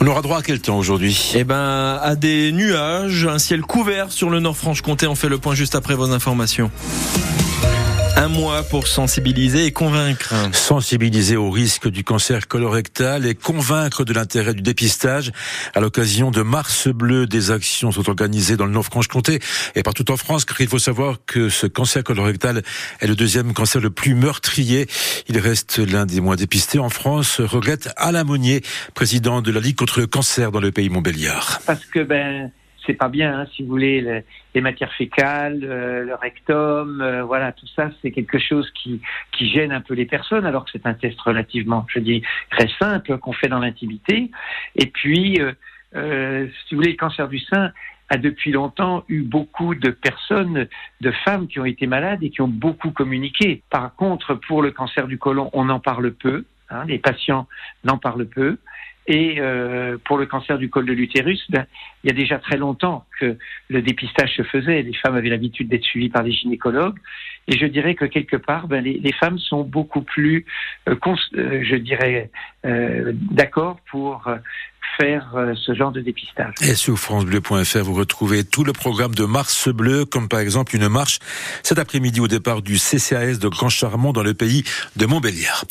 On aura droit à quel temps aujourd'hui? Eh ben, à des nuages, un ciel couvert sur le Nord-Franche-Comté. On fait le point juste après vos informations. Un mois pour sensibiliser et convaincre. Sensibiliser au risque du cancer colorectal et convaincre de l'intérêt du dépistage. À l'occasion de Mars Bleu, des actions sont organisées dans le Nord-Franche-Comté et partout en France, car il faut savoir que ce cancer colorectal est le deuxième cancer le plus meurtrier. Il reste l'un des moins dépistés en France, regrette Alain Monnier, président de la Ligue contre le cancer dans le pays Montbéliard. Parce que ben c'est pas bien, hein, si vous voulez, les, matières fécales, euh, le rectum, euh, voilà, tout ça, c'est quelque chose qui, qui gêne un peu les personnes, alors que c'est un test relativement, je dis, très simple qu'on fait dans l'intimité. Et puis, euh, si vous voulez, le cancer du sein a depuis longtemps eu beaucoup de personnes, de femmes qui ont été malades et qui ont beaucoup communiqué. Par contre, pour le cancer du côlon, on en parle peu. Hein, les patients n'en parlent peu. Et euh, pour le cancer du col de l'utérus, ben, il y a déjà très longtemps que le dépistage se faisait. Les femmes avaient l'habitude d'être suivies par des gynécologues. Et je dirais que quelque part, ben, les, femmes sont beaucoup plus, euh, euh, je dirais, d'accord pour euh, ce genre de dépistage. Et sur francebleu.fr, vous retrouvez tout le programme de Mars Bleu, comme par exemple une marche cet après-midi au départ du CCAS de Grand Charmont dans le pays de Montbéliard.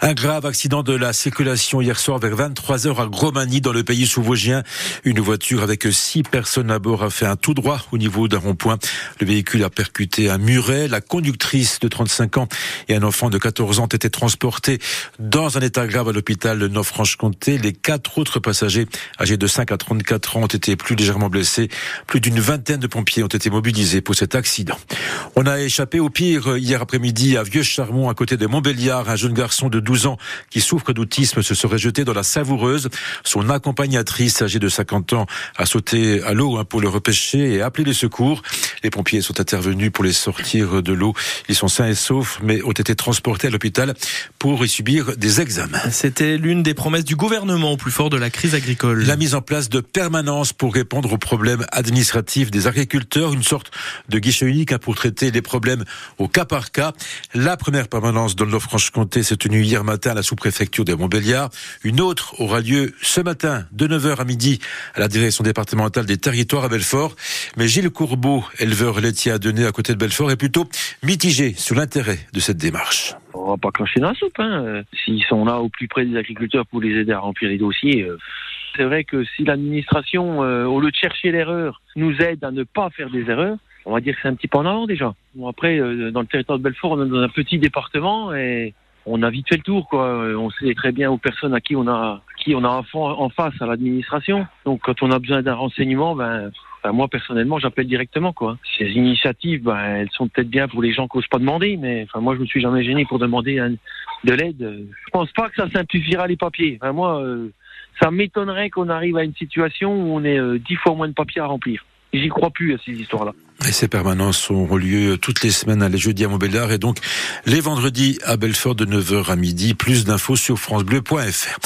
Un grave accident de la circulation hier soir vers 23h à Gromagny dans le pays sous-vosgien. Une voiture avec six personnes à bord a fait un tout droit au niveau d'un rond-point. Le véhicule a percuté un muret. La conductrice de 35 ans et un enfant de 14 ans ont été transportés dans un état grave à l'hôpital de Nord-Franche-Comté. Les quatre autres passagers âgés de 5 à 34 ans ont été plus légèrement blessés. Plus d'une vingtaine de pompiers ont été mobilisés pour cet accident. On a échappé au pire hier après-midi à Vieux-Charmont, à côté de Montbéliard. Un jeune garçon de 12 ans qui souffre d'autisme se serait jeté dans la savoureuse. Son accompagnatrice, âgée de 50 ans, a sauté à l'eau hein, pour le repêcher et appelé les secours. Les pompiers sont intervenus pour les sortir de l'eau. Ils sont sains et saufs, mais ont été transportés à l'hôpital pour y subir des examens. C'était l'une des promesses du gouvernement au plus fort de la crise agricole. La mise en place de permanence pour répondre aux problèmes administratifs des agriculteurs, une sorte de guichet unique hein, pour traiter les problèmes au cas par cas. La première permanence dans le Nord-Franche-Comté s'est tenue hier matin à la sous-préfecture de Montbéliard. Une autre aura lieu ce matin de 9h à midi à la direction départementale des territoires à Belfort. Mais Gilles Courbeau, éleveur laitier à Denain à côté de Belfort, est plutôt mitigé sur l'intérêt de cette démarche. On va pas clencher dans la soupe. Hein. S'ils sont là au plus près des agriculteurs pour les aider à remplir les dossiers, euh, c'est vrai que si l'administration, euh, au lieu de chercher l'erreur, nous aide à ne pas faire des erreurs, on va dire que c'est un petit peu en avant déjà. Bon, après, euh, dans le territoire de Belfort, on est dans un petit département et on a vite fait le tour. On sait très bien aux personnes à qui on a, qui on a en face à l'administration. Donc quand on a besoin d'un renseignement, ben, ben moi personnellement, j'appelle directement. Quoi. Ces initiatives, ben, elles sont peut-être bien pour les gens qui n'osent pas demander, mais enfin, moi je me suis jamais gêné pour demander de l'aide. Je pense pas que ça simplifiera les papiers. Enfin, moi, euh, ça m'étonnerait qu'on arrive à une situation où on ait euh, dix fois moins de papiers à remplir. J'y crois plus à ces histoires-là. Et ces permanences auront lieu toutes les semaines, les jeudis à Montbéliard et donc les vendredis à Belfort de 9h à midi. Plus d'infos sur francebleu.fr.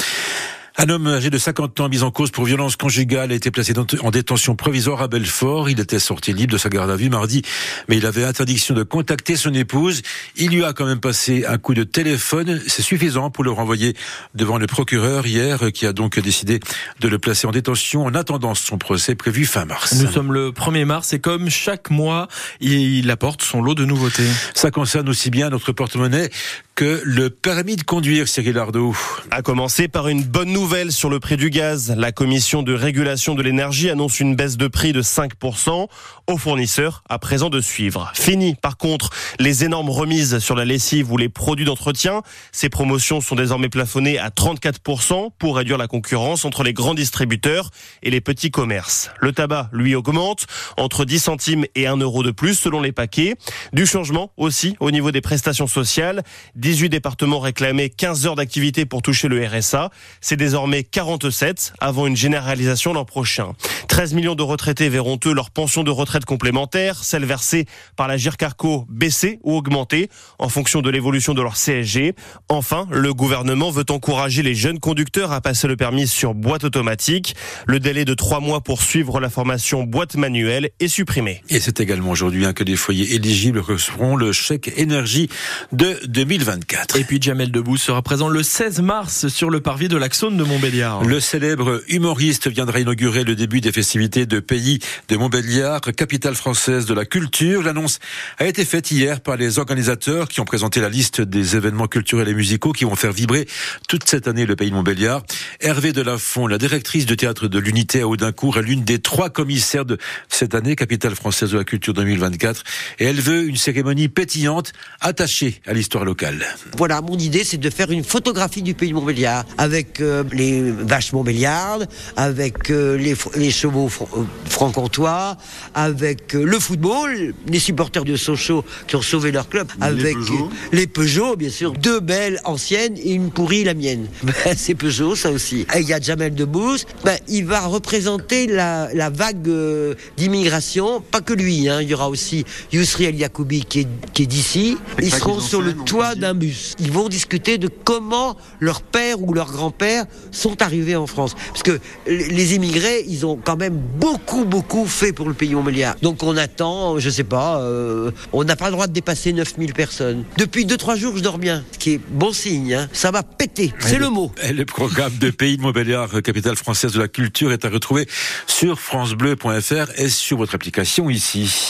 Un homme âgé de 50 ans mis en cause pour violence conjugale a été placé en détention provisoire à Belfort. Il était sorti libre de sa garde à vue mardi, mais il avait interdiction de contacter son épouse. Il lui a quand même passé un coup de téléphone. C'est suffisant pour le renvoyer devant le procureur hier, qui a donc décidé de le placer en détention en attendant son procès prévu fin mars. Nous sommes le 1er mars et comme chaque mois, il apporte son lot de nouveautés. Ça concerne aussi bien notre porte-monnaie que le permis de conduire, Cyril Ardo. A commencer par une bonne nouvelle sur le prix du gaz. La commission de régulation de l'énergie annonce une baisse de prix de 5% aux fournisseurs à présent de suivre. Fini, par contre, les énormes remises sur la lessive ou les produits d'entretien. Ces promotions sont désormais plafonnées à 34% pour réduire la concurrence entre les grands distributeurs et les petits commerces. Le tabac, lui, augmente entre 10 centimes et 1 euro de plus selon les paquets. Du changement aussi au niveau des prestations sociales. 18 départements réclamaient 15 heures d'activité pour toucher le RSA. C'est désormais 47 avant une généralisation l'an prochain. 13 millions de retraités verront eux leur pension de retraite complémentaire, celle versée par la GIRCARCO baisser ou augmenter en fonction de l'évolution de leur CSG. Enfin, le gouvernement veut encourager les jeunes conducteurs à passer le permis sur boîte automatique. Le délai de trois mois pour suivre la formation boîte manuelle est supprimé. Et c'est également aujourd'hui hein, que les foyers éligibles recevront le chèque énergie de 2020. 2024. Et puis Jamel Debbouze sera présent le 16 mars sur le parvis de l'Axone de Montbéliard. Le célèbre humoriste viendra inaugurer le début des festivités de pays de Montbéliard, capitale française de la culture. L'annonce a été faite hier par les organisateurs qui ont présenté la liste des événements culturels et musicaux qui vont faire vibrer toute cette année le pays de Montbéliard. Hervé Delafont, la directrice de théâtre de l'Unité à Audincourt, est l'une des trois commissaires de cette année, capitale française de la culture 2024. Et elle veut une cérémonie pétillante, attachée à l'histoire locale. Voilà, mon idée, c'est de faire une photographie du pays de Montbéliard, avec euh, les vaches montbéliardes, avec euh, les, les, chevaux fr euh, franc-comtois, avec euh, le football, les supporters de Sochaux qui ont sauvé leur club, les avec Peugeot. les Peugeot, bien sûr, deux belles anciennes et une pourrie, la mienne. Ben, c'est Peugeot, ça aussi. Et il y a Jamel Debbouze, ben, il va représenter la, la vague d'immigration, pas que lui, hein. il y aura aussi Yousri El Yacoubi qui est, est d'ici. Ils seront sur le toit d'un Ils vont discuter de comment leur père ou leur grand-père sont arrivés en France. Parce que les les immigrés, ils ont quand même beaucoup, beaucoup fait pour le pays montbéliard. Donc on attend, je sais pas, euh, on n'a pas le droit de dépasser 9000 personnes. Depuis 2-3 jours, je dors bien, ce qui est bon signe. hein. Ça va péter, c'est le mot. Et le programme de Pays de Montbéliard, capitale française de la culture, est à retrouver sur francebleu.fr et sur votre application ici.